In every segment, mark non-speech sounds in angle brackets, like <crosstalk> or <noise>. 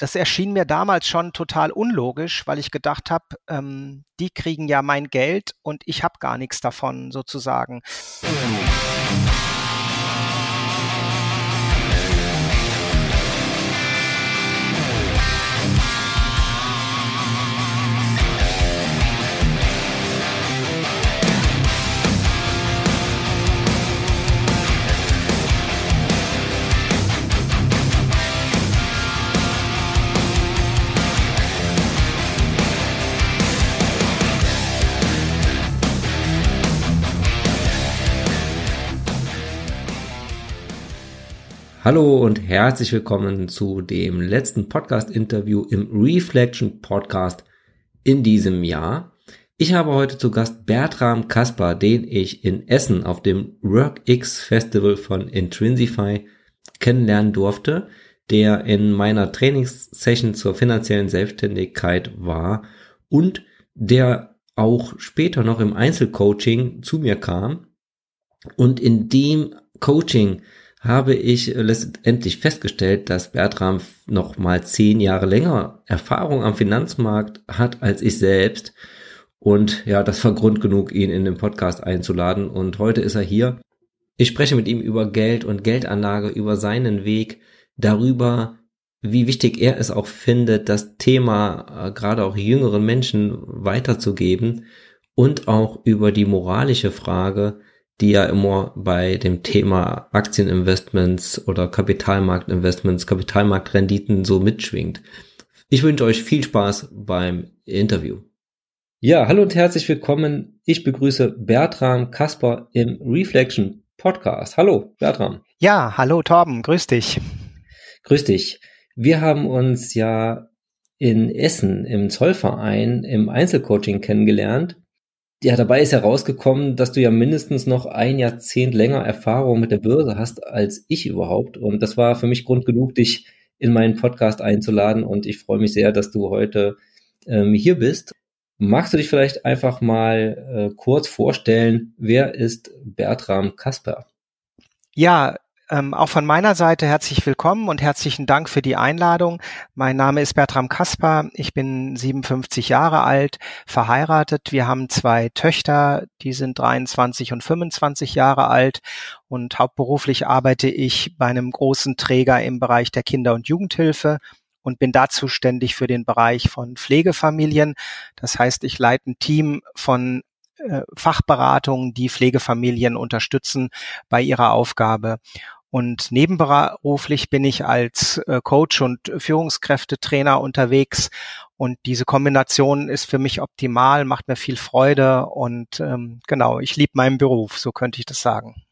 das erschien mir damals schon total unlogisch, weil ich gedacht habe, ähm, die kriegen ja mein Geld und ich habe gar nichts davon sozusagen. Hallo und herzlich willkommen zu dem letzten Podcast-Interview im Reflection Podcast in diesem Jahr. Ich habe heute zu Gast Bertram Kasper, den ich in Essen auf dem WorkX Festival von Intrinsify kennenlernen durfte, der in meiner Trainingssession zur finanziellen Selbstständigkeit war und der auch später noch im Einzelcoaching zu mir kam und in dem Coaching habe ich letztendlich festgestellt, dass Bertram noch mal zehn Jahre länger Erfahrung am Finanzmarkt hat als ich selbst. Und ja, das war Grund genug, ihn in den Podcast einzuladen. Und heute ist er hier. Ich spreche mit ihm über Geld und Geldanlage, über seinen Weg, darüber, wie wichtig er es auch findet, das Thema äh, gerade auch jüngeren Menschen weiterzugeben und auch über die moralische Frage, die ja immer bei dem Thema Aktieninvestments oder Kapitalmarktinvestments, Kapitalmarktrenditen so mitschwingt. Ich wünsche euch viel Spaß beim Interview. Ja, hallo und herzlich willkommen. Ich begrüße Bertram Kasper im Reflection Podcast. Hallo, Bertram. Ja, hallo Torben, grüß dich. Grüß dich. Wir haben uns ja in Essen im Zollverein im Einzelcoaching kennengelernt ja, dabei ist herausgekommen, dass du ja mindestens noch ein Jahrzehnt länger Erfahrung mit der Börse hast als ich überhaupt. Und das war für mich Grund genug, dich in meinen Podcast einzuladen. Und ich freue mich sehr, dass du heute ähm, hier bist. Magst du dich vielleicht einfach mal äh, kurz vorstellen, wer ist Bertram Kasper? Ja, ähm, auch von meiner Seite herzlich willkommen und herzlichen Dank für die Einladung. Mein Name ist Bertram Kasper. Ich bin 57 Jahre alt, verheiratet. Wir haben zwei Töchter, die sind 23 und 25 Jahre alt. Und hauptberuflich arbeite ich bei einem großen Träger im Bereich der Kinder- und Jugendhilfe und bin da zuständig für den Bereich von Pflegefamilien. Das heißt, ich leite ein Team von äh, Fachberatungen, die Pflegefamilien unterstützen bei ihrer Aufgabe. Und nebenberuflich bin ich als äh, Coach und Führungskräftetrainer unterwegs. Und diese Kombination ist für mich optimal, macht mir viel Freude und ähm, genau, ich liebe meinen Beruf, so könnte ich das sagen.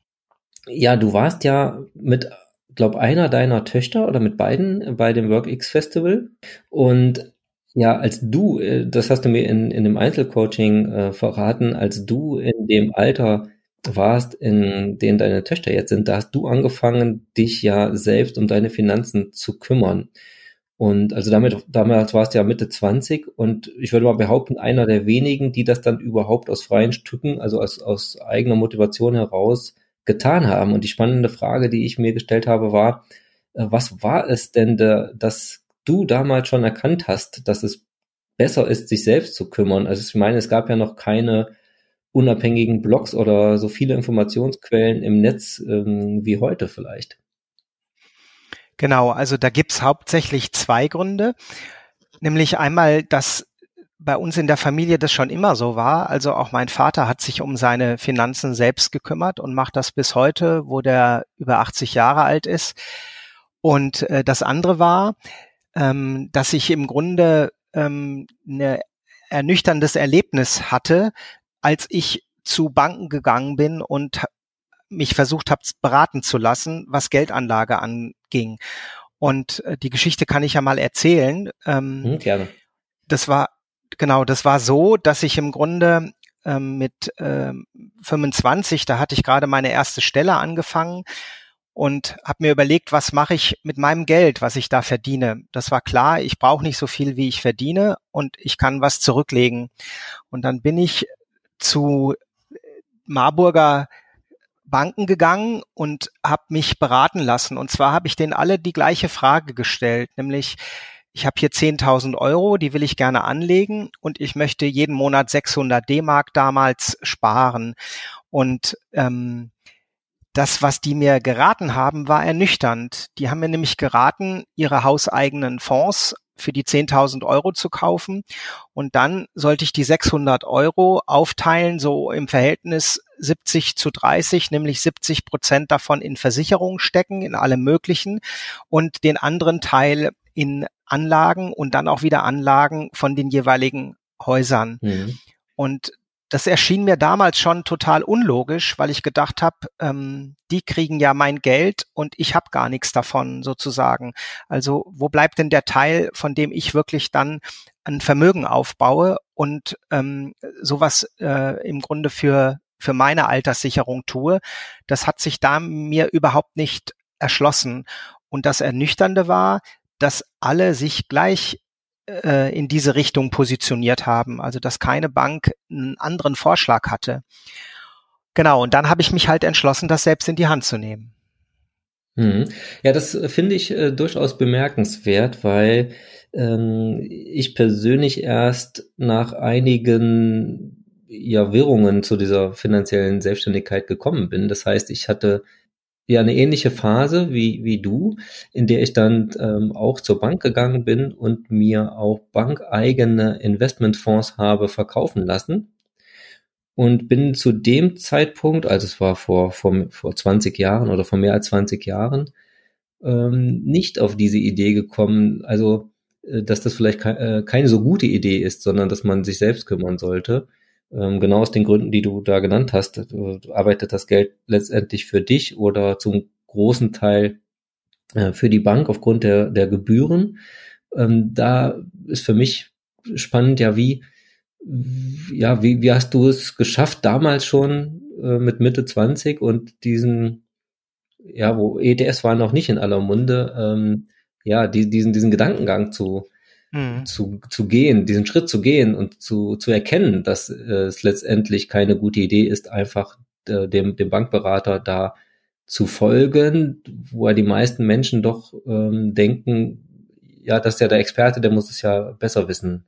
Ja, du warst ja mit, glaub, einer deiner Töchter oder mit beiden bei dem WorkX Festival. Und ja, als du, äh, das hast du mir in, in dem Einzelcoaching äh, verraten, als du in dem Alter warst, in denen deine Töchter jetzt sind, da hast du angefangen, dich ja selbst um deine Finanzen zu kümmern. Und also damit, damals warst du ja Mitte 20 und ich würde mal behaupten, einer der wenigen, die das dann überhaupt aus freien Stücken, also aus, aus eigener Motivation heraus getan haben. Und die spannende Frage, die ich mir gestellt habe, war, äh, was war es denn, da, dass du damals schon erkannt hast, dass es besser ist, sich selbst zu kümmern? Also ich meine, es gab ja noch keine unabhängigen Blogs oder so viele Informationsquellen im Netz ähm, wie heute vielleicht. Genau, also da gibt's hauptsächlich zwei Gründe. Nämlich einmal, dass bei uns in der Familie das schon immer so war. Also auch mein Vater hat sich um seine Finanzen selbst gekümmert und macht das bis heute, wo der über 80 Jahre alt ist. Und äh, das andere war, ähm, dass ich im Grunde ähm, eine ernüchterndes Erlebnis hatte, als ich zu Banken gegangen bin und mich versucht habe, beraten zu lassen, was Geldanlage anging. Und äh, die Geschichte kann ich ja mal erzählen. Ähm, hm, gerne. Das war, genau, das war so, dass ich im Grunde ähm, mit ähm, 25, da hatte ich gerade meine erste Stelle angefangen und habe mir überlegt, was mache ich mit meinem Geld, was ich da verdiene. Das war klar, ich brauche nicht so viel, wie ich verdiene und ich kann was zurücklegen. Und dann bin ich zu Marburger Banken gegangen und habe mich beraten lassen. Und zwar habe ich denen alle die gleiche Frage gestellt, nämlich ich habe hier 10.000 Euro, die will ich gerne anlegen und ich möchte jeden Monat 600 D-Mark damals sparen. Und ähm, das, was die mir geraten haben, war ernüchternd. Die haben mir nämlich geraten, ihre hauseigenen Fonds für die 10.000 Euro zu kaufen. Und dann sollte ich die 600 Euro aufteilen, so im Verhältnis 70 zu 30, nämlich 70 Prozent davon in Versicherungen stecken, in allem Möglichen und den anderen Teil in Anlagen und dann auch wieder Anlagen von den jeweiligen Häusern. Mhm. Und das erschien mir damals schon total unlogisch, weil ich gedacht habe, ähm, die kriegen ja mein Geld und ich habe gar nichts davon sozusagen. Also wo bleibt denn der Teil, von dem ich wirklich dann ein Vermögen aufbaue und ähm, sowas äh, im Grunde für für meine Alterssicherung tue? Das hat sich da mir überhaupt nicht erschlossen. Und das Ernüchternde war, dass alle sich gleich äh, in diese Richtung positioniert haben. Also dass keine Bank einen anderen Vorschlag hatte. Genau, und dann habe ich mich halt entschlossen, das selbst in die Hand zu nehmen. Mhm. Ja, das äh, finde ich äh, durchaus bemerkenswert, weil ähm, ich persönlich erst nach einigen ja, Wirrungen zu dieser finanziellen Selbstständigkeit gekommen bin. Das heißt, ich hatte ja eine ähnliche Phase wie, wie du, in der ich dann ähm, auch zur Bank gegangen bin und mir auch bankeigene Investmentfonds habe verkaufen lassen. Und bin zu dem Zeitpunkt, also es war vor, vor, vor 20 Jahren oder vor mehr als 20 Jahren, ähm, nicht auf diese Idee gekommen, also äh, dass das vielleicht ke äh, keine so gute Idee ist, sondern dass man sich selbst kümmern sollte. Ähm, genau aus den Gründen, die du da genannt hast. Arbeitet das Geld letztendlich für dich oder zum großen Teil äh, für die Bank aufgrund der, der Gebühren. Ähm, da ist für mich spannend, ja, wie, ja, wie, wie hast du es geschafft, damals schon äh, mit Mitte 20 und diesen, ja, wo ETS war noch nicht in aller Munde, ähm, ja, die, diesen, diesen Gedankengang zu, mhm. zu, zu gehen, diesen Schritt zu gehen und zu, zu erkennen, dass äh, es letztendlich keine gute Idee ist, einfach äh, dem, dem Bankberater da zu folgen, wo ja die meisten Menschen doch ähm, denken, ja, das ist ja der Experte, der muss es ja besser wissen.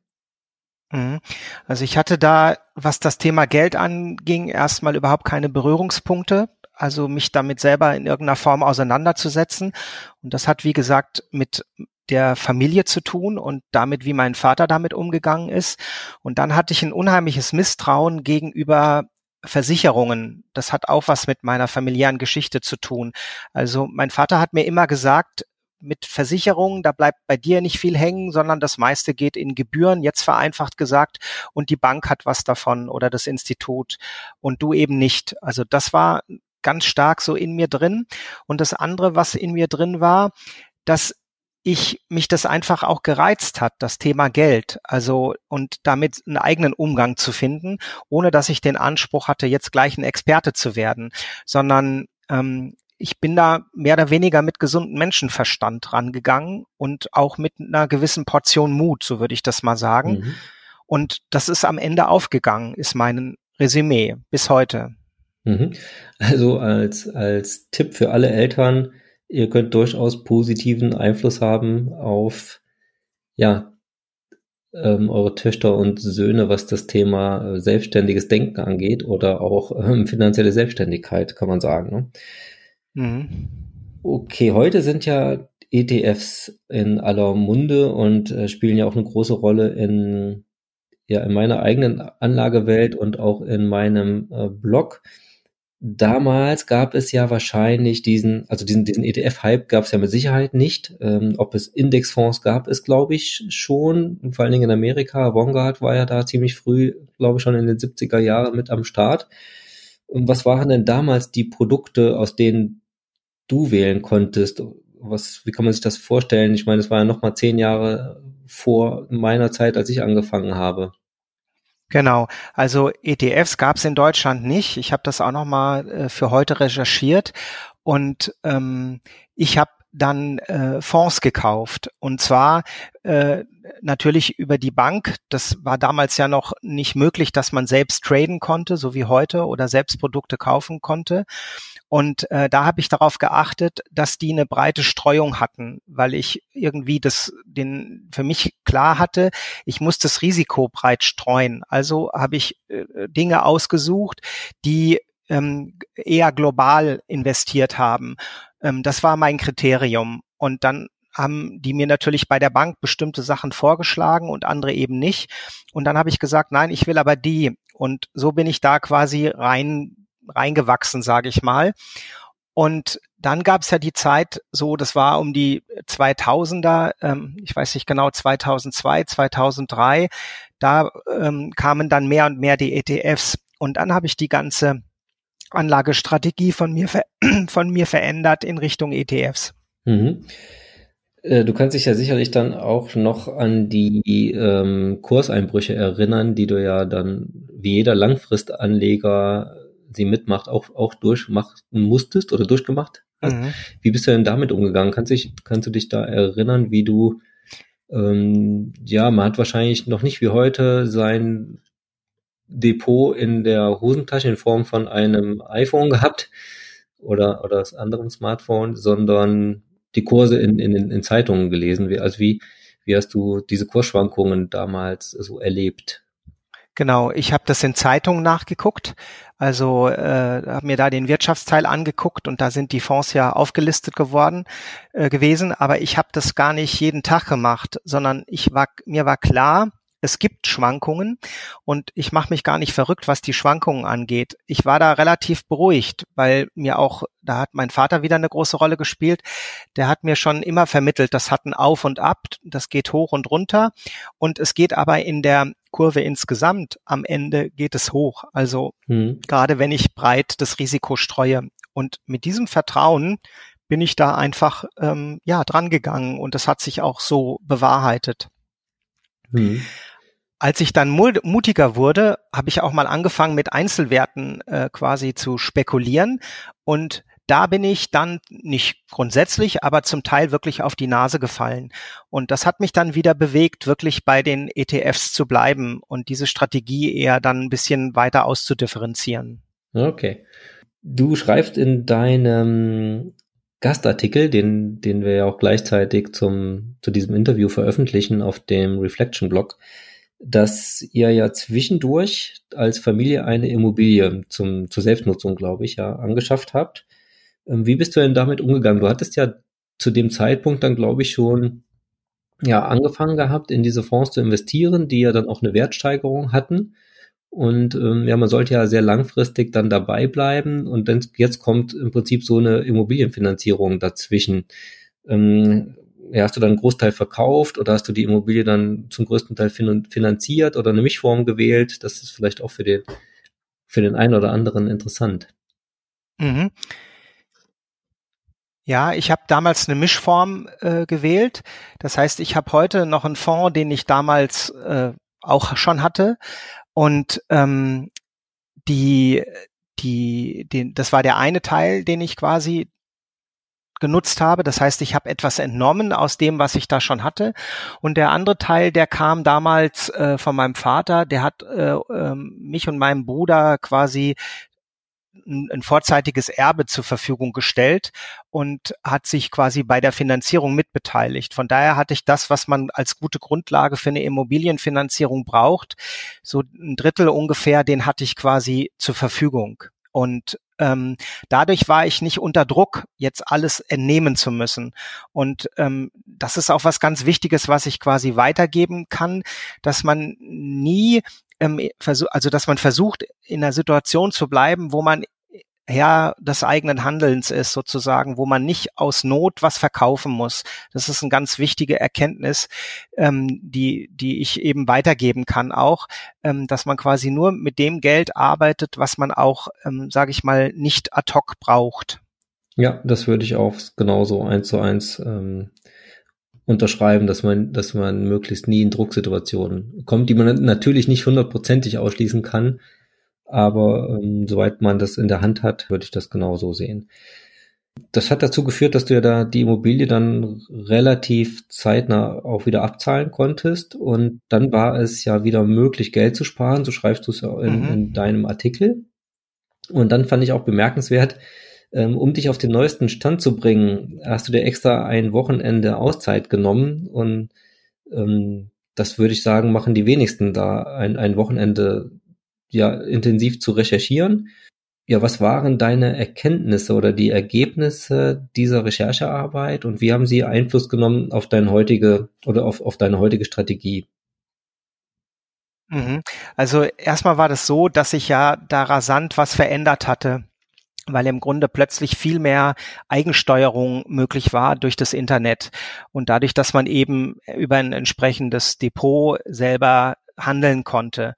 Mhm. Also ich hatte da, was das Thema Geld anging, erstmal überhaupt keine Berührungspunkte also mich damit selber in irgendeiner Form auseinanderzusetzen. Und das hat, wie gesagt, mit der Familie zu tun und damit, wie mein Vater damit umgegangen ist. Und dann hatte ich ein unheimliches Misstrauen gegenüber Versicherungen. Das hat auch was mit meiner familiären Geschichte zu tun. Also mein Vater hat mir immer gesagt, mit Versicherungen, da bleibt bei dir nicht viel hängen, sondern das meiste geht in Gebühren, jetzt vereinfacht gesagt, und die Bank hat was davon oder das Institut und du eben nicht. Also das war ganz stark so in mir drin. Und das andere, was in mir drin war, dass ich mich das einfach auch gereizt hat, das Thema Geld, also und damit einen eigenen Umgang zu finden, ohne dass ich den Anspruch hatte, jetzt gleich ein Experte zu werden, sondern ähm, ich bin da mehr oder weniger mit gesundem Menschenverstand rangegangen und auch mit einer gewissen Portion Mut, so würde ich das mal sagen. Mhm. Und das ist am Ende aufgegangen, ist mein Resümee bis heute. Mhm. Also als, als Tipp für alle Eltern, ihr könnt durchaus positiven Einfluss haben auf, ja, ähm, eure Töchter und Söhne, was das Thema äh, selbstständiges Denken angeht oder auch ähm, finanzielle Selbstständigkeit, kann man sagen. Ne? Mhm. Okay, heute sind ja ETFs in aller Munde und äh, spielen ja auch eine große Rolle in, ja, in meiner eigenen Anlagewelt und auch in meinem äh, Blog. Damals gab es ja wahrscheinlich diesen, also diesen, diesen ETF-Hype gab es ja mit Sicherheit nicht. Ähm, ob es Indexfonds gab, ist glaube ich schon, vor allen Dingen in Amerika. Vanguard war ja da ziemlich früh, glaube ich, schon in den 70er Jahren mit am Start. Und was waren denn damals die Produkte, aus denen du wählen konntest? Was, wie kann man sich das vorstellen? Ich meine, es war ja noch mal zehn Jahre vor meiner Zeit, als ich angefangen habe. Genau, also ETFs gab es in Deutschland nicht. Ich habe das auch noch mal äh, für heute recherchiert und ähm, ich habe dann äh, Fonds gekauft und zwar äh, natürlich über die Bank. Das war damals ja noch nicht möglich, dass man selbst traden konnte, so wie heute oder selbst Produkte kaufen konnte. Und äh, da habe ich darauf geachtet, dass die eine breite Streuung hatten, weil ich irgendwie das den für mich klar hatte, ich muss das Risiko breit streuen. Also habe ich äh, Dinge ausgesucht, die ähm, eher global investiert haben. Ähm, das war mein Kriterium. Und dann haben die mir natürlich bei der Bank bestimmte Sachen vorgeschlagen und andere eben nicht. Und dann habe ich gesagt, nein, ich will aber die. Und so bin ich da quasi rein reingewachsen, sage ich mal. Und dann gab es ja die Zeit, so das war um die 2000er, ähm, ich weiß nicht genau 2002, 2003, da ähm, kamen dann mehr und mehr die ETFs. Und dann habe ich die ganze Anlagestrategie von mir, <clears throat> von mir verändert in Richtung ETFs. Mhm. Äh, du kannst dich ja sicherlich dann auch noch an die ähm, Kurseinbrüche erinnern, die du ja dann wie jeder Langfristanleger sie mitmacht, auch, auch durchmachen musstest oder durchgemacht hast. Mhm. Wie bist du denn damit umgegangen? Kannst, dich, kannst du dich da erinnern, wie du, ähm, ja, man hat wahrscheinlich noch nicht wie heute sein Depot in der Hosentasche in Form von einem iPhone gehabt oder, oder das anderen Smartphone, sondern die Kurse in, in, in Zeitungen gelesen. Wie, also wie, wie hast du diese Kursschwankungen damals so erlebt? Genau, ich habe das in Zeitungen nachgeguckt, also äh, habe mir da den Wirtschaftsteil angeguckt und da sind die Fonds ja aufgelistet geworden äh, gewesen, aber ich habe das gar nicht jeden Tag gemacht, sondern ich war mir war klar, es gibt Schwankungen und ich mache mich gar nicht verrückt, was die Schwankungen angeht. Ich war da relativ beruhigt, weil mir auch, da hat mein Vater wieder eine große Rolle gespielt, der hat mir schon immer vermittelt, das hat ein Auf und Ab, das geht hoch und runter. Und es geht aber in der Kurve insgesamt, am Ende geht es hoch. Also hm. gerade wenn ich breit das Risiko streue. Und mit diesem Vertrauen bin ich da einfach ähm, ja dran gegangen und das hat sich auch so bewahrheitet. Hm. Als ich dann mutiger wurde, habe ich auch mal angefangen mit Einzelwerten äh, quasi zu spekulieren und da bin ich dann nicht grundsätzlich, aber zum Teil wirklich auf die Nase gefallen. Und das hat mich dann wieder bewegt, wirklich bei den ETFs zu bleiben und diese Strategie eher dann ein bisschen weiter auszudifferenzieren. Okay. Du schreibst in deinem Gastartikel, den, den wir ja auch gleichzeitig zum, zu diesem Interview veröffentlichen auf dem Reflection-Blog, dass ihr ja zwischendurch als Familie eine Immobilie zum, zur Selbstnutzung, glaube ich, ja, angeschafft habt. Ähm, wie bist du denn damit umgegangen? Du hattest ja zu dem Zeitpunkt dann, glaube ich, schon ja, angefangen gehabt, in diese Fonds zu investieren, die ja dann auch eine Wertsteigerung hatten. Und ähm, ja, man sollte ja sehr langfristig dann dabei bleiben. Und dann, jetzt kommt im Prinzip so eine Immobilienfinanzierung dazwischen. Ähm, ja, hast du dann einen Großteil verkauft oder hast du die Immobilie dann zum größten Teil fin finanziert oder eine Mischform gewählt? Das ist vielleicht auch für den, für den einen oder anderen interessant. Mhm. Ja, ich habe damals eine Mischform äh, gewählt. Das heißt, ich habe heute noch einen Fonds, den ich damals äh, auch schon hatte. Und ähm, die, die, den, das war der eine Teil, den ich quasi genutzt habe. Das heißt, ich habe etwas entnommen aus dem, was ich da schon hatte. Und der andere Teil, der kam damals äh, von meinem Vater, der hat äh, äh, mich und meinem Bruder quasi ein, vorzeitiges Erbe zur Verfügung gestellt und hat sich quasi bei der Finanzierung mitbeteiligt. Von daher hatte ich das, was man als gute Grundlage für eine Immobilienfinanzierung braucht, so ein Drittel ungefähr, den hatte ich quasi zur Verfügung. Und ähm, dadurch war ich nicht unter Druck, jetzt alles entnehmen zu müssen. Und ähm, das ist auch was ganz Wichtiges, was ich quasi weitergeben kann, dass man nie ähm, also dass man versucht, in einer Situation zu bleiben, wo man Herr des eigenen Handelns ist sozusagen, wo man nicht aus Not was verkaufen muss. Das ist eine ganz wichtige Erkenntnis, ähm, die, die ich eben weitergeben kann auch, ähm, dass man quasi nur mit dem Geld arbeitet, was man auch, ähm, sage ich mal, nicht ad hoc braucht. Ja, das würde ich auch genauso eins zu eins ähm, unterschreiben, dass man, dass man möglichst nie in Drucksituationen kommt, die man natürlich nicht hundertprozentig ausschließen kann, aber ähm, soweit man das in der Hand hat, würde ich das genauso sehen. Das hat dazu geführt, dass du ja da die Immobilie dann relativ zeitnah auch wieder abzahlen konntest und dann war es ja wieder möglich, Geld zu sparen, so schreibst du es ja in, mhm. in deinem Artikel. Und dann fand ich auch bemerkenswert, um dich auf den neuesten Stand zu bringen, hast du dir extra ein Wochenende Auszeit genommen und ähm, das würde ich sagen, machen die wenigsten da ein, ein Wochenende ja intensiv zu recherchieren. Ja, was waren deine Erkenntnisse oder die Ergebnisse dieser Recherchearbeit und wie haben sie Einfluss genommen auf deine heutige oder auf, auf deine heutige Strategie? Mhm. Also erstmal war das so, dass sich ja da rasant was verändert hatte weil im Grunde plötzlich viel mehr Eigensteuerung möglich war durch das Internet und dadurch, dass man eben über ein entsprechendes Depot selber handeln konnte.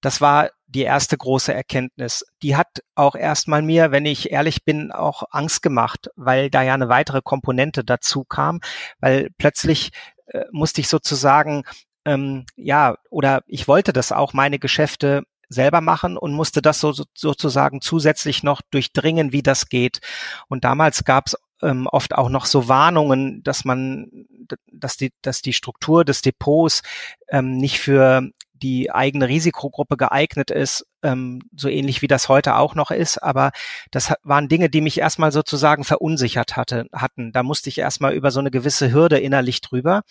Das war die erste große Erkenntnis. Die hat auch erstmal mir, wenn ich ehrlich bin, auch Angst gemacht, weil da ja eine weitere Komponente dazu kam, weil plötzlich äh, musste ich sozusagen ähm, ja, oder ich wollte das auch, meine Geschäfte selber machen und musste das so, sozusagen zusätzlich noch durchdringen, wie das geht. Und damals gab es ähm, oft auch noch so Warnungen, dass man, dass die, dass die Struktur des Depots ähm, nicht für die eigene Risikogruppe geeignet ist, ähm, so ähnlich wie das heute auch noch ist. Aber das waren Dinge, die mich erstmal sozusagen verunsichert hatte, hatten. Da musste ich erstmal über so eine gewisse Hürde innerlich drüber.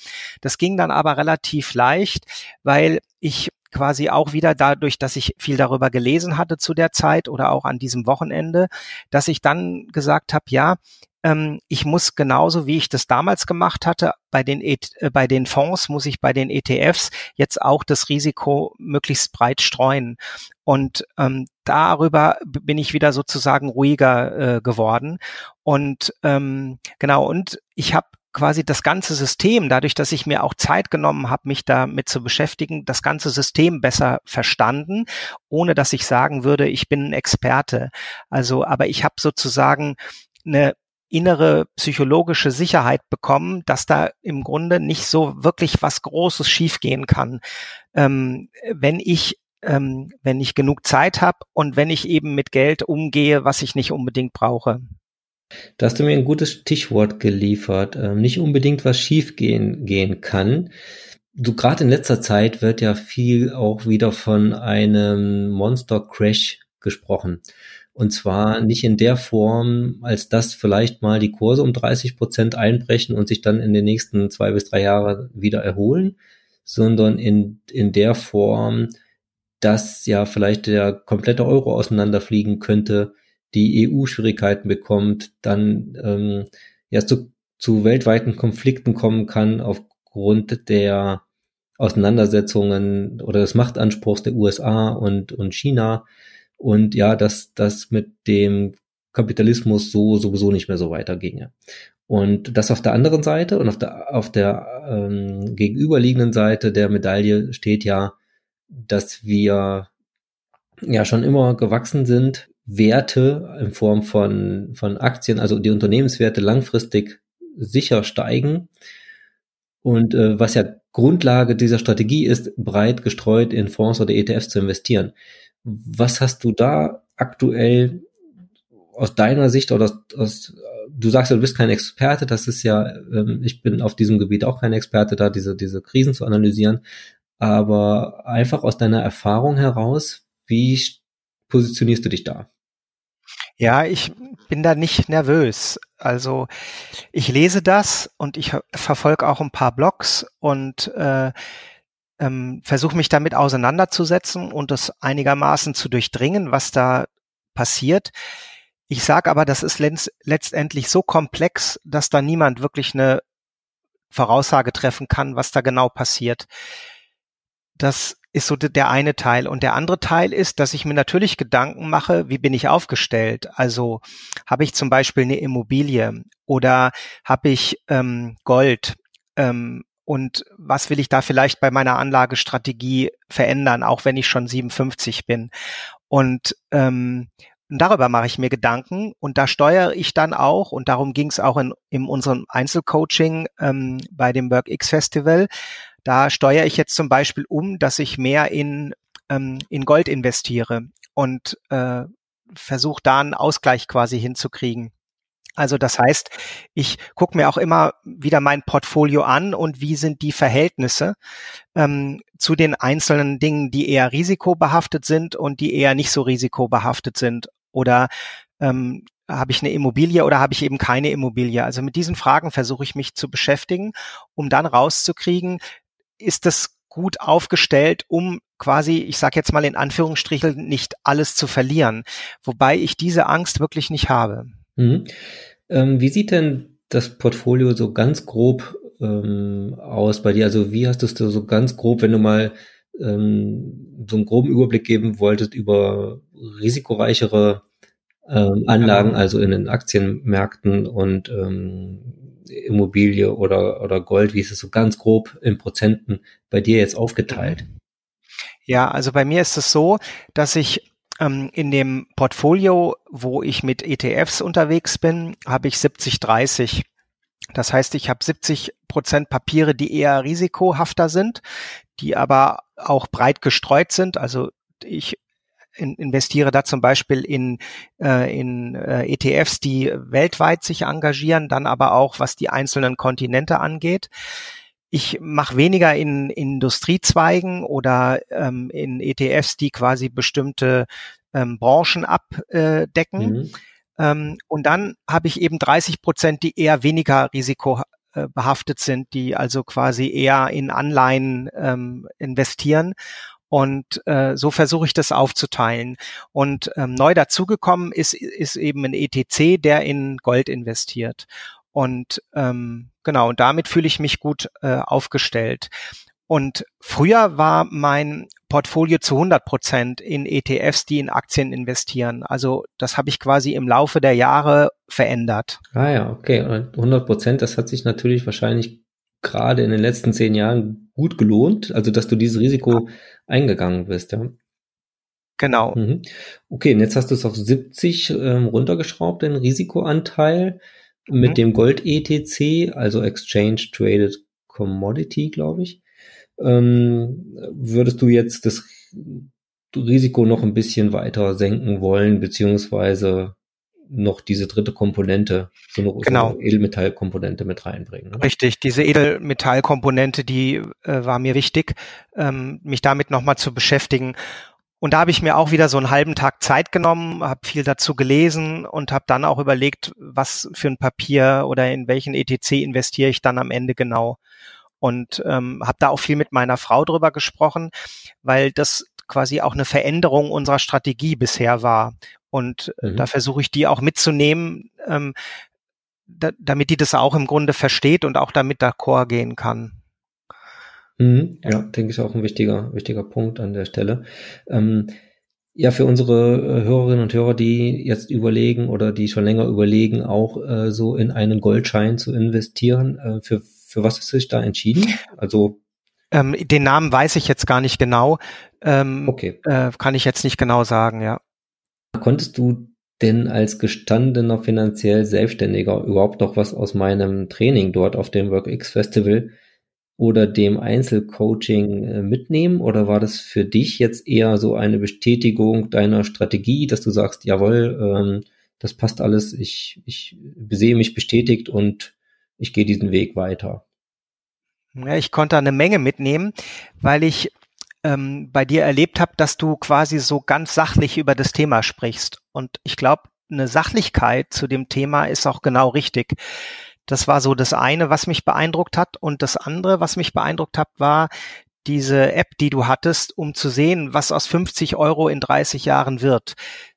Das ging dann aber relativ leicht, weil ich quasi auch wieder dadurch, dass ich viel darüber gelesen hatte zu der Zeit oder auch an diesem Wochenende, dass ich dann gesagt habe, ja, ähm, ich muss genauso wie ich das damals gemacht hatte, bei den, e äh, bei den Fonds muss ich bei den ETFs jetzt auch das Risiko möglichst breit streuen. Und ähm, darüber bin ich wieder sozusagen ruhiger äh, geworden. Und ähm, genau, und ich habe quasi das ganze System, dadurch, dass ich mir auch Zeit genommen habe, mich damit zu beschäftigen, das ganze System besser verstanden, ohne dass ich sagen würde, ich bin ein Experte. Also, aber ich habe sozusagen eine innere psychologische Sicherheit bekommen, dass da im Grunde nicht so wirklich was Großes schiefgehen kann, ähm, wenn ich ähm, wenn ich genug Zeit habe und wenn ich eben mit Geld umgehe, was ich nicht unbedingt brauche. Da hast du mir ein gutes Stichwort geliefert. Ähm, nicht unbedingt was schiefgehen gehen kann. Du gerade in letzter Zeit wird ja viel auch wieder von einem Monster Crash gesprochen. Und zwar nicht in der Form, als dass vielleicht mal die Kurse um 30 Prozent einbrechen und sich dann in den nächsten zwei bis drei Jahren wieder erholen, sondern in, in der Form, dass ja vielleicht der komplette Euro auseinanderfliegen könnte, die EU Schwierigkeiten bekommt, dann ähm, ja zu, zu weltweiten Konflikten kommen kann aufgrund der Auseinandersetzungen oder des Machtanspruchs der USA und, und China und ja, dass das mit dem Kapitalismus so sowieso nicht mehr so weiterginge. Und das auf der anderen Seite und auf der, auf der ähm, gegenüberliegenden Seite der Medaille steht ja, dass wir ja schon immer gewachsen sind, Werte in Form von, von Aktien, also die Unternehmenswerte langfristig sicher steigen. Und äh, was ja Grundlage dieser Strategie ist, breit gestreut in Fonds oder ETFs zu investieren. Was hast du da aktuell aus deiner Sicht oder aus, aus du sagst ja, du bist kein Experte, das ist ja, ähm, ich bin auf diesem Gebiet auch kein Experte da, diese, diese Krisen zu analysieren, aber einfach aus deiner Erfahrung heraus, wie positionierst du dich da? Ja, ich bin da nicht nervös. Also ich lese das und ich verfolge auch ein paar Blogs und äh, ähm, versuche mich damit auseinanderzusetzen und das einigermaßen zu durchdringen, was da passiert. Ich sage aber, das ist letztendlich so komplex, dass da niemand wirklich eine Voraussage treffen kann, was da genau passiert. Das ist so der eine Teil. Und der andere Teil ist, dass ich mir natürlich Gedanken mache, wie bin ich aufgestellt? Also habe ich zum Beispiel eine Immobilie oder habe ich ähm, Gold? Ähm, und was will ich da vielleicht bei meiner Anlagestrategie verändern, auch wenn ich schon 57 bin. Und ähm, darüber mache ich mir Gedanken und da steuere ich dann auch, und darum ging es auch in, in unserem Einzelcoaching ähm, bei dem WorkX Festival, da steuere ich jetzt zum Beispiel um, dass ich mehr in, ähm, in Gold investiere und äh, versuche da einen Ausgleich quasi hinzukriegen. Also das heißt, ich gucke mir auch immer wieder mein Portfolio an und wie sind die Verhältnisse ähm, zu den einzelnen Dingen, die eher risikobehaftet sind und die eher nicht so risikobehaftet sind. Oder ähm, habe ich eine Immobilie oder habe ich eben keine Immobilie? Also mit diesen Fragen versuche ich mich zu beschäftigen, um dann rauszukriegen, ist das gut aufgestellt, um quasi, ich sage jetzt mal in Anführungsstrichen, nicht alles zu verlieren. Wobei ich diese Angst wirklich nicht habe. Mhm. Ähm, wie sieht denn das Portfolio so ganz grob ähm, aus bei dir? Also wie hast du es so ganz grob, wenn du mal ähm, so einen groben Überblick geben wolltest über risikoreichere ähm, Anlagen, genau. also in den Aktienmärkten und ähm, Immobilie oder, oder Gold, wie ist es so ganz grob in Prozenten bei dir jetzt aufgeteilt? Ja, also bei mir ist es so, dass ich ähm, in dem Portfolio, wo ich mit ETFs unterwegs bin, habe ich 70-30. Das heißt, ich habe 70 Prozent Papiere, die eher risikohafter sind, die aber auch breit gestreut sind. Also ich in, investiere da zum Beispiel in, äh, in äh, ETFs, die weltweit sich engagieren, dann aber auch, was die einzelnen Kontinente angeht. Ich mache weniger in, Industriezweigen oder ähm, in ETFs, die quasi bestimmte ähm, Branchen abdecken. Mhm. Ähm, und dann habe ich eben 30 Prozent, die eher weniger risikobehaftet sind, die also quasi eher in Anleihen ähm, investieren. Und äh, so versuche ich das aufzuteilen. Und ähm, neu dazugekommen ist, ist eben ein ETC, der in Gold investiert. Und ähm, genau, und damit fühle ich mich gut äh, aufgestellt. Und früher war mein Portfolio zu 100 Prozent in ETFs, die in Aktien investieren. Also das habe ich quasi im Laufe der Jahre verändert. Ah ja, okay. 100 Prozent, das hat sich natürlich wahrscheinlich gerade in den letzten zehn Jahren gut gelohnt, also dass du dieses Risiko eingegangen bist, ja. Genau. Mhm. Okay, und jetzt hast du es auf 70 ähm, runtergeschraubt, den Risikoanteil mhm. mit dem Gold ETC, also Exchange Traded Commodity, glaube ich. Ähm, würdest du jetzt das Risiko noch ein bisschen weiter senken wollen, beziehungsweise noch diese dritte Komponente, so eine, genau. so Edelmetallkomponente mit reinbringen. Ne? Richtig, diese Edelmetallkomponente, die äh, war mir wichtig, ähm, mich damit nochmal zu beschäftigen. Und da habe ich mir auch wieder so einen halben Tag Zeit genommen, habe viel dazu gelesen und habe dann auch überlegt, was für ein Papier oder in welchen ETC investiere ich dann am Ende genau. Und ähm, habe da auch viel mit meiner Frau drüber gesprochen, weil das quasi auch eine Veränderung unserer Strategie bisher war. Und äh, mhm. da versuche ich die auch mitzunehmen, ähm, da, damit die das auch im Grunde versteht und auch damit d'accord gehen kann. Mhm, ja, denke ich auch ein wichtiger, wichtiger Punkt an der Stelle. Ähm, ja, für unsere äh, Hörerinnen und Hörer, die jetzt überlegen oder die schon länger überlegen, auch äh, so in einen Goldschein zu investieren, äh, für, für was hast du dich da entschieden? Also ähm, den Namen weiß ich jetzt gar nicht genau. Ähm, okay. Äh, kann ich jetzt nicht genau sagen, ja. Konntest du denn als gestandener finanziell Selbstständiger überhaupt noch was aus meinem Training dort auf dem WorkX Festival oder dem Einzelcoaching äh, mitnehmen? Oder war das für dich jetzt eher so eine Bestätigung deiner Strategie, dass du sagst, jawohl, ähm, das passt alles, ich, ich sehe mich bestätigt und ich gehe diesen Weg weiter? Ich konnte eine Menge mitnehmen, weil ich ähm, bei dir erlebt habe, dass du quasi so ganz sachlich über das Thema sprichst. Und ich glaube, eine Sachlichkeit zu dem Thema ist auch genau richtig. Das war so das eine, was mich beeindruckt hat. Und das andere, was mich beeindruckt hat, war diese App, die du hattest, um zu sehen, was aus 50 Euro in 30 Jahren wird.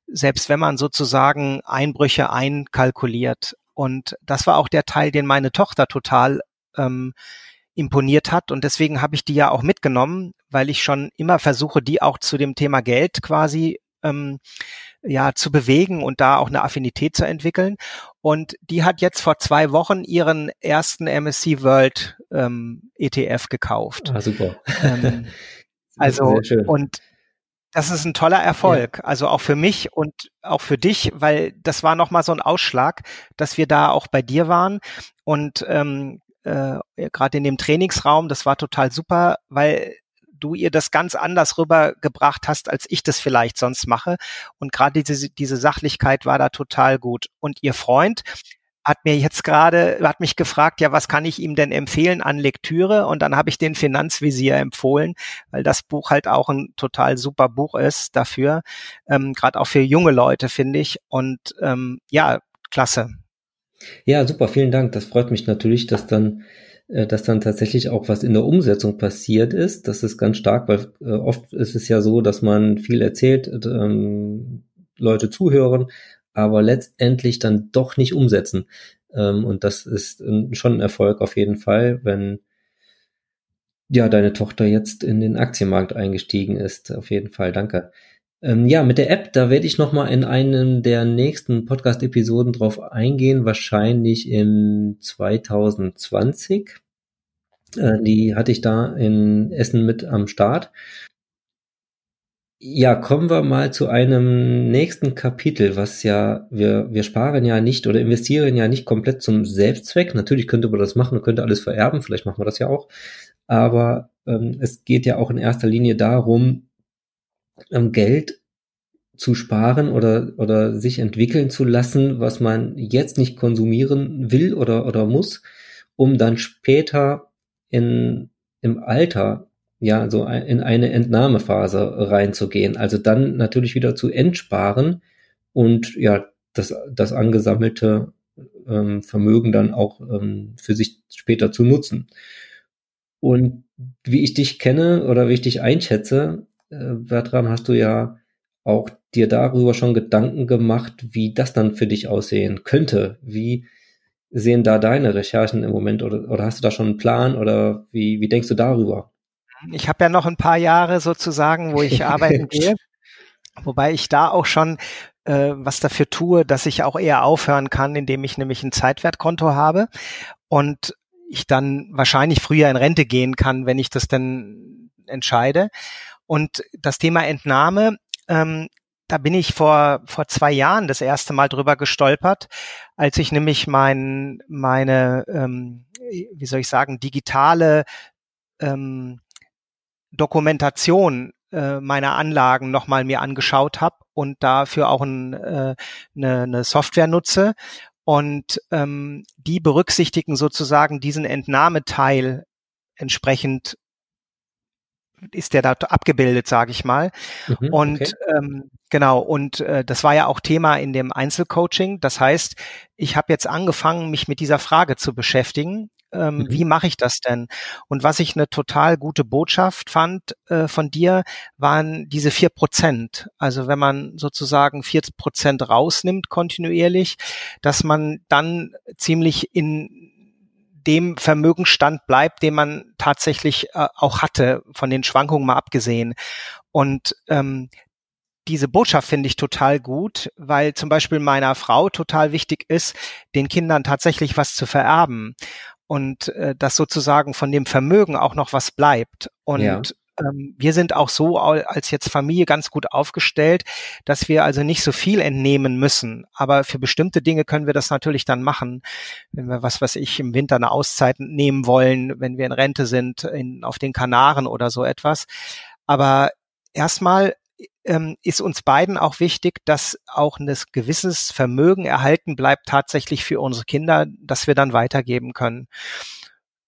Selbst wenn man sozusagen Einbrüche einkalkuliert. Und das war auch der Teil, den meine Tochter total ähm, imponiert hat. Und deswegen habe ich die ja auch mitgenommen, weil ich schon immer versuche, die auch zu dem Thema Geld quasi ähm, ja zu bewegen und da auch eine Affinität zu entwickeln. Und die hat jetzt vor zwei Wochen ihren ersten MSC World ähm, ETF gekauft. Ah, super. Ähm, <laughs> also und das ist ein toller Erfolg, ja. also auch für mich und auch für dich, weil das war nochmal so ein Ausschlag, dass wir da auch bei dir waren und ähm, äh, gerade in dem Trainingsraum, das war total super, weil du ihr das ganz anders rübergebracht hast, als ich das vielleicht sonst mache. Und gerade diese, diese Sachlichkeit war da total gut. Und ihr Freund, hat mir jetzt gerade, hat mich gefragt, ja, was kann ich ihm denn empfehlen an Lektüre? Und dann habe ich den Finanzvisier empfohlen, weil das Buch halt auch ein total super Buch ist dafür, ähm, gerade auch für junge Leute, finde ich. Und ähm, ja, klasse. Ja, super, vielen Dank. Das freut mich natürlich, dass dann äh, dass dann tatsächlich auch was in der Umsetzung passiert ist. Das ist ganz stark, weil äh, oft ist es ja so, dass man viel erzählt, ähm, Leute zuhören, aber letztendlich dann doch nicht umsetzen. Ähm, und das ist ähm, schon ein Erfolg auf jeden Fall, wenn ja deine Tochter jetzt in den Aktienmarkt eingestiegen ist. Auf jeden Fall, danke. Ähm, ja, mit der App, da werde ich noch mal in einem der nächsten Podcast-Episoden drauf eingehen, wahrscheinlich im 2020. Äh, die hatte ich da in Essen mit am Start. Ja, kommen wir mal zu einem nächsten Kapitel, was ja, wir, wir sparen ja nicht oder investieren ja nicht komplett zum Selbstzweck. Natürlich könnte man das machen, könnte alles vererben, vielleicht machen wir das ja auch. Aber ähm, es geht ja auch in erster Linie darum, Geld zu sparen oder, oder sich entwickeln zu lassen, was man jetzt nicht konsumieren will oder, oder muss, um dann später in, im Alter ja, so in eine Entnahmephase reinzugehen. Also dann natürlich wieder zu entsparen und ja, das, das angesammelte ähm, Vermögen dann auch ähm, für sich später zu nutzen. Und wie ich dich kenne oder wie ich dich einschätze, Bertram, hast du ja auch dir darüber schon Gedanken gemacht, wie das dann für dich aussehen könnte. Wie sehen da deine Recherchen im Moment oder, oder hast du da schon einen Plan oder wie, wie denkst du darüber? Ich habe ja noch ein paar Jahre sozusagen, wo ich arbeiten <laughs> gehe, wobei ich da auch schon äh, was dafür tue, dass ich auch eher aufhören kann, indem ich nämlich ein Zeitwertkonto habe und ich dann wahrscheinlich früher in Rente gehen kann, wenn ich das denn entscheide. Und das Thema Entnahme, ähm, da bin ich vor, vor zwei Jahren das erste Mal drüber gestolpert, als ich nämlich mein, meine, ähm, wie soll ich sagen, digitale ähm, Dokumentation äh, meiner Anlagen nochmal mir angeschaut habe und dafür auch ein, äh, eine, eine Software nutze. Und ähm, die berücksichtigen sozusagen diesen Entnahmeteil entsprechend ist der da abgebildet, sage ich mal. Mhm, und okay. ähm, genau, und äh, das war ja auch Thema in dem Einzelcoaching. Das heißt, ich habe jetzt angefangen, mich mit dieser Frage zu beschäftigen. Ähm, mhm. Wie mache ich das denn? Und was ich eine total gute Botschaft fand äh, von dir, waren diese vier Prozent. Also wenn man sozusagen vier Prozent rausnimmt kontinuierlich, dass man dann ziemlich in dem Vermögenstand bleibt, den man tatsächlich äh, auch hatte, von den Schwankungen mal abgesehen. Und ähm, diese Botschaft finde ich total gut, weil zum Beispiel meiner Frau total wichtig ist, den Kindern tatsächlich was zu vererben und äh, dass sozusagen von dem Vermögen auch noch was bleibt. Und ja. Ähm, wir sind auch so als jetzt Familie ganz gut aufgestellt, dass wir also nicht so viel entnehmen müssen. Aber für bestimmte Dinge können wir das natürlich dann machen, wenn wir was, was ich im Winter eine Auszeit nehmen wollen, wenn wir in Rente sind, in, auf den Kanaren oder so etwas. Aber erstmal ähm, ist uns beiden auch wichtig, dass auch ein gewisses Vermögen erhalten bleibt tatsächlich für unsere Kinder, dass wir dann weitergeben können.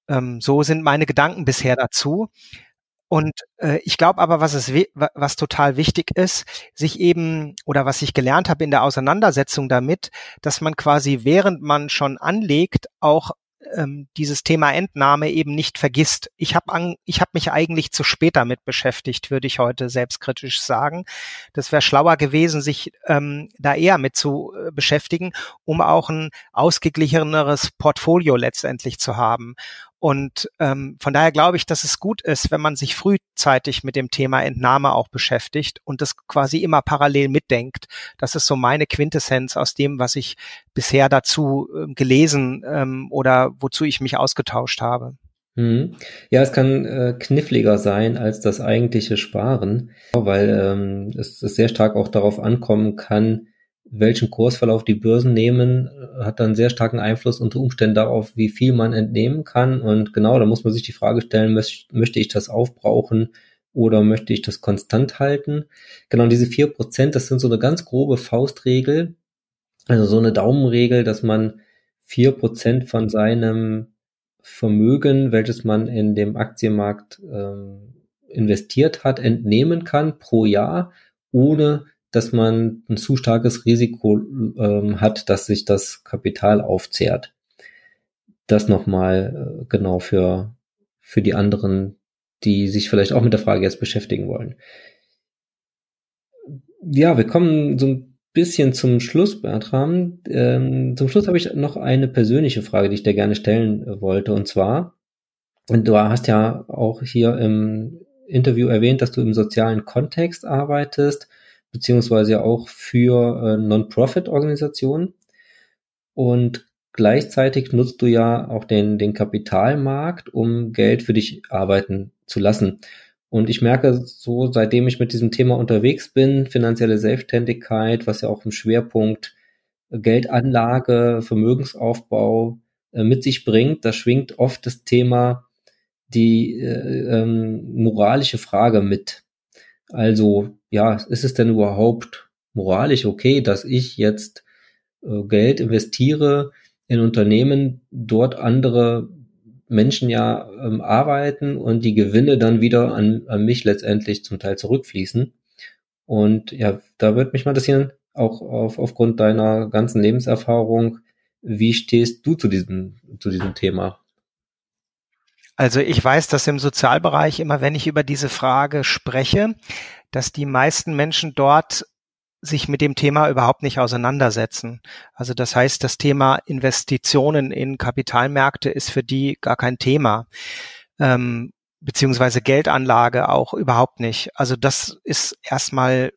Ähm, so sind meine Gedanken bisher dazu. Und äh, ich glaube aber, was es was total wichtig ist, sich eben oder was ich gelernt habe in der Auseinandersetzung damit, dass man quasi während man schon anlegt auch ähm, dieses Thema Entnahme eben nicht vergisst. Ich habe ich hab mich eigentlich zu spät damit beschäftigt, würde ich heute selbstkritisch sagen. Das wäre schlauer gewesen, sich ähm, da eher mit zu äh, beschäftigen, um auch ein ausgeglicheneres Portfolio letztendlich zu haben. Und ähm, von daher glaube ich, dass es gut ist, wenn man sich frühzeitig mit dem Thema Entnahme auch beschäftigt und das quasi immer parallel mitdenkt. Das ist so meine Quintessenz aus dem, was ich bisher dazu äh, gelesen ähm, oder wozu ich mich ausgetauscht habe. Mhm. Ja, es kann äh, kniffliger sein als das eigentliche Sparen, weil ähm, es, es sehr stark auch darauf ankommen kann, welchen Kursverlauf die Börsen nehmen, äh, hat dann sehr starken Einfluss unter Umständen darauf, wie viel man entnehmen kann. Und genau, da muss man sich die Frage stellen, möchte ich das aufbrauchen oder möchte ich das konstant halten? Genau, diese vier Prozent, das sind so eine ganz grobe Faustregel, also so eine Daumenregel, dass man vier Prozent von seinem Vermögen, welches man in dem Aktienmarkt ähm, investiert hat, entnehmen kann pro Jahr, ohne dass man ein zu starkes Risiko ähm, hat, dass sich das Kapital aufzehrt. Das nochmal äh, genau für, für die anderen, die sich vielleicht auch mit der Frage jetzt beschäftigen wollen. Ja, wir kommen so ein bisschen zum Schluss, Bertram. Ähm, zum Schluss habe ich noch eine persönliche Frage, die ich dir gerne stellen äh, wollte. Und zwar, du hast ja auch hier im Interview erwähnt, dass du im sozialen Kontext arbeitest, beziehungsweise auch für äh, Non-Profit-Organisationen. Und gleichzeitig nutzt du ja auch den, den Kapitalmarkt, um Geld für dich arbeiten zu lassen. Und ich merke so, seitdem ich mit diesem Thema unterwegs bin, finanzielle Selbstständigkeit, was ja auch im Schwerpunkt Geldanlage, Vermögensaufbau äh, mit sich bringt, da schwingt oft das Thema die äh, ähm, moralische Frage mit. Also, ja, ist es denn überhaupt moralisch okay, dass ich jetzt äh, Geld investiere in Unternehmen, dort andere Menschen ja ähm, arbeiten und die Gewinne dann wieder an, an mich letztendlich zum Teil zurückfließen. Und ja, da würde mich mal interessieren, auch auf, aufgrund deiner ganzen Lebenserfahrung, wie stehst du zu diesem, zu diesem Thema? Also ich weiß, dass im Sozialbereich immer, wenn ich über diese Frage spreche, dass die meisten Menschen dort sich mit dem Thema überhaupt nicht auseinandersetzen. Also das heißt, das Thema Investitionen in Kapitalmärkte ist für die gar kein Thema. Ähm, beziehungsweise Geldanlage auch überhaupt nicht. Also das ist erstmal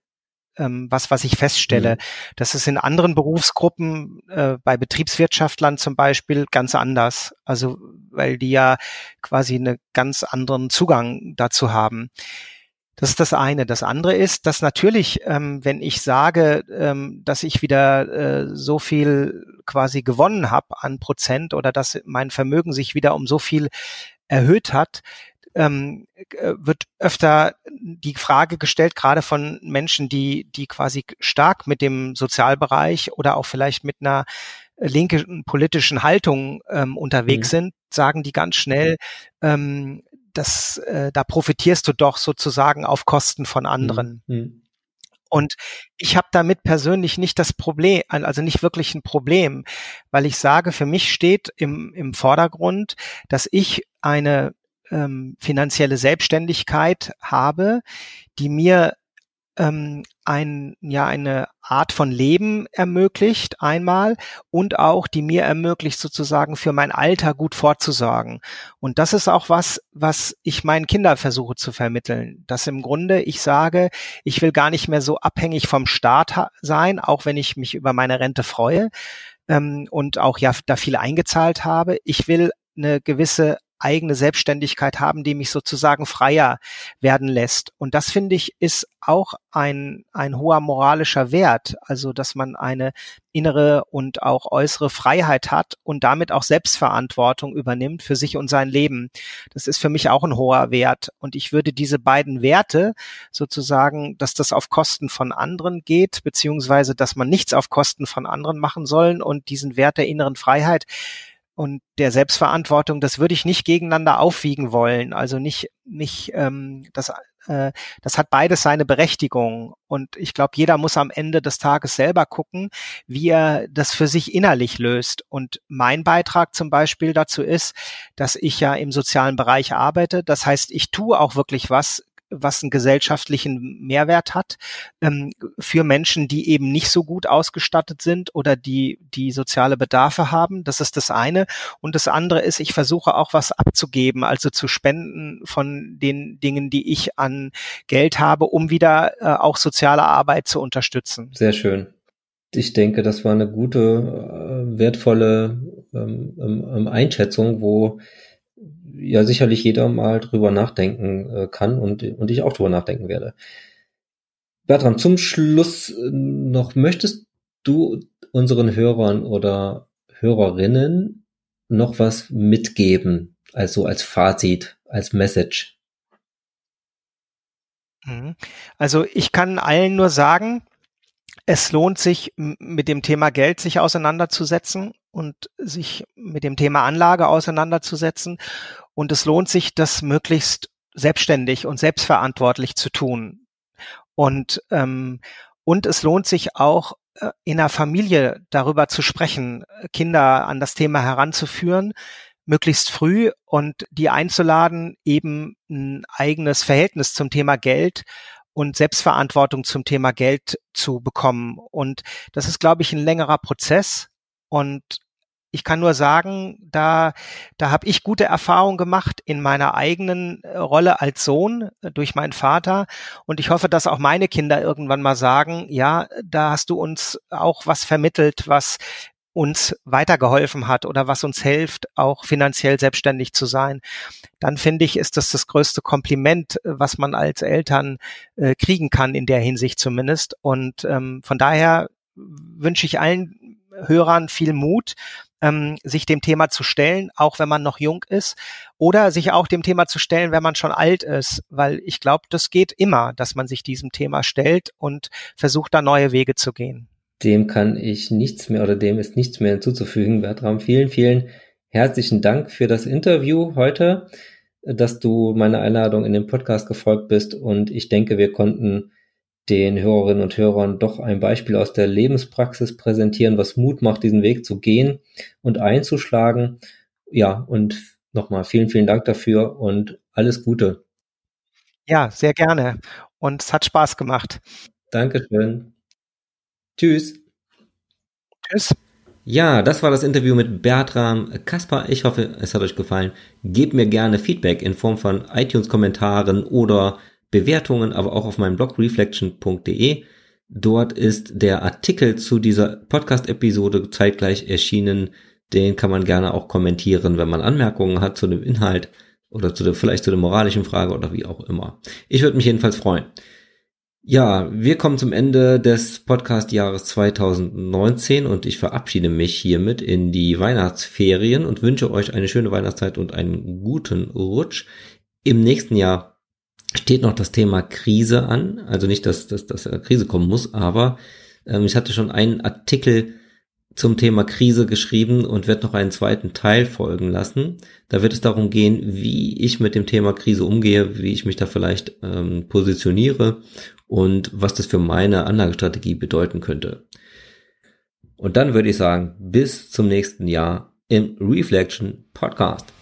ähm, was, was ich feststelle. Mhm. Das ist in anderen Berufsgruppen, äh, bei Betriebswirtschaftlern zum Beispiel, ganz anders. Also weil die ja quasi einen ganz anderen Zugang dazu haben. Das ist das eine. Das andere ist, dass natürlich, ähm, wenn ich sage, ähm, dass ich wieder äh, so viel quasi gewonnen habe an Prozent oder dass mein Vermögen sich wieder um so viel erhöht hat, ähm, äh, wird öfter die Frage gestellt, gerade von Menschen, die, die quasi stark mit dem Sozialbereich oder auch vielleicht mit einer linken politischen Haltung ähm, unterwegs mhm. sind, sagen die ganz schnell, ähm, das, äh, da profitierst du doch sozusagen auf Kosten von anderen. Mhm. mhm. Und ich habe damit persönlich nicht das Problem, also nicht wirklich ein Problem, weil ich sage, für mich steht im, im Vordergrund, dass ich eine ähm, finanzielle Selbstständigkeit habe, die mir ähm, ein, ja, eine Art von Leben ermöglicht einmal und auch die mir ermöglicht sozusagen für mein Alter gut vorzusorgen. Und das ist auch was, was ich meinen Kindern versuche zu vermitteln, dass im Grunde ich sage, ich will gar nicht mehr so abhängig vom Staat sein, auch wenn ich mich über meine Rente freue ähm, und auch ja da viel eingezahlt habe. Ich will eine gewisse eigene Selbstständigkeit haben, die mich sozusagen freier werden lässt. Und das finde ich ist auch ein, ein hoher moralischer Wert. Also, dass man eine innere und auch äußere Freiheit hat und damit auch Selbstverantwortung übernimmt für sich und sein Leben. Das ist für mich auch ein hoher Wert. Und ich würde diese beiden Werte sozusagen, dass das auf Kosten von anderen geht, beziehungsweise, dass man nichts auf Kosten von anderen machen sollen und diesen Wert der inneren Freiheit und der Selbstverantwortung, das würde ich nicht gegeneinander aufwiegen wollen. Also nicht, nicht ähm, das, äh, das hat beides seine Berechtigung. Und ich glaube, jeder muss am Ende des Tages selber gucken, wie er das für sich innerlich löst. Und mein Beitrag zum Beispiel dazu ist, dass ich ja im sozialen Bereich arbeite. Das heißt, ich tue auch wirklich was was einen gesellschaftlichen Mehrwert hat ähm, für Menschen, die eben nicht so gut ausgestattet sind oder die die soziale Bedarfe haben. Das ist das eine. Und das andere ist, ich versuche auch was abzugeben, also zu spenden von den Dingen, die ich an Geld habe, um wieder äh, auch soziale Arbeit zu unterstützen. Sehr schön. Ich denke, das war eine gute, äh, wertvolle ähm, ähm, Einschätzung, wo ja sicherlich jeder mal drüber nachdenken äh, kann und, und ich auch drüber nachdenken werde. Bertram, zum Schluss äh, noch, möchtest du unseren Hörern oder Hörerinnen noch was mitgeben? Also als Fazit, als Message? Mhm. Also ich kann allen nur sagen, es lohnt sich, mit dem Thema Geld sich auseinanderzusetzen und sich mit dem Thema Anlage auseinanderzusetzen. Und es lohnt sich, das möglichst selbstständig und selbstverantwortlich zu tun. Und, ähm, und es lohnt sich auch, äh, in der Familie darüber zu sprechen, Kinder an das Thema heranzuführen, möglichst früh und die einzuladen, eben ein eigenes Verhältnis zum Thema Geld und Selbstverantwortung zum Thema Geld zu bekommen. Und das ist, glaube ich, ein längerer Prozess. Und ich kann nur sagen, da, da habe ich gute Erfahrungen gemacht in meiner eigenen äh, Rolle als Sohn äh, durch meinen Vater. Und ich hoffe, dass auch meine Kinder irgendwann mal sagen, ja, da hast du uns auch was vermittelt, was uns weitergeholfen hat oder was uns hilft, auch finanziell selbstständig zu sein, dann finde ich, ist das das größte Kompliment, was man als Eltern äh, kriegen kann, in der Hinsicht zumindest. Und ähm, von daher wünsche ich allen Hörern viel Mut, ähm, sich dem Thema zu stellen, auch wenn man noch jung ist, oder sich auch dem Thema zu stellen, wenn man schon alt ist, weil ich glaube, das geht immer, dass man sich diesem Thema stellt und versucht, da neue Wege zu gehen. Dem kann ich nichts mehr oder dem ist nichts mehr hinzuzufügen. Bertram, vielen, vielen herzlichen Dank für das Interview heute, dass du meiner Einladung in den Podcast gefolgt bist und ich denke, wir konnten den Hörerinnen und Hörern doch ein Beispiel aus der Lebenspraxis präsentieren, was Mut macht, diesen Weg zu gehen und einzuschlagen. Ja, und nochmal vielen, vielen Dank dafür und alles Gute. Ja, sehr gerne. Und es hat Spaß gemacht. Dankeschön. Tschüss. Tschüss. Ja, das war das Interview mit Bertram Kasper. Ich hoffe, es hat euch gefallen. Gebt mir gerne Feedback in Form von iTunes-Kommentaren oder Bewertungen, aber auch auf meinem Blog reflection.de. Dort ist der Artikel zu dieser Podcast-Episode zeitgleich erschienen. Den kann man gerne auch kommentieren, wenn man Anmerkungen hat zu dem Inhalt oder zu der, vielleicht zu der moralischen Frage oder wie auch immer. Ich würde mich jedenfalls freuen. Ja, wir kommen zum Ende des Podcast-Jahres 2019 und ich verabschiede mich hiermit in die Weihnachtsferien und wünsche euch eine schöne Weihnachtszeit und einen guten Rutsch. Im nächsten Jahr steht noch das Thema Krise an. Also nicht, dass, dass, dass Krise kommen muss, aber ähm, ich hatte schon einen Artikel zum Thema Krise geschrieben und werde noch einen zweiten Teil folgen lassen. Da wird es darum gehen, wie ich mit dem Thema Krise umgehe, wie ich mich da vielleicht ähm, positioniere und was das für meine Anlagestrategie bedeuten könnte. Und dann würde ich sagen, bis zum nächsten Jahr im Reflection Podcast.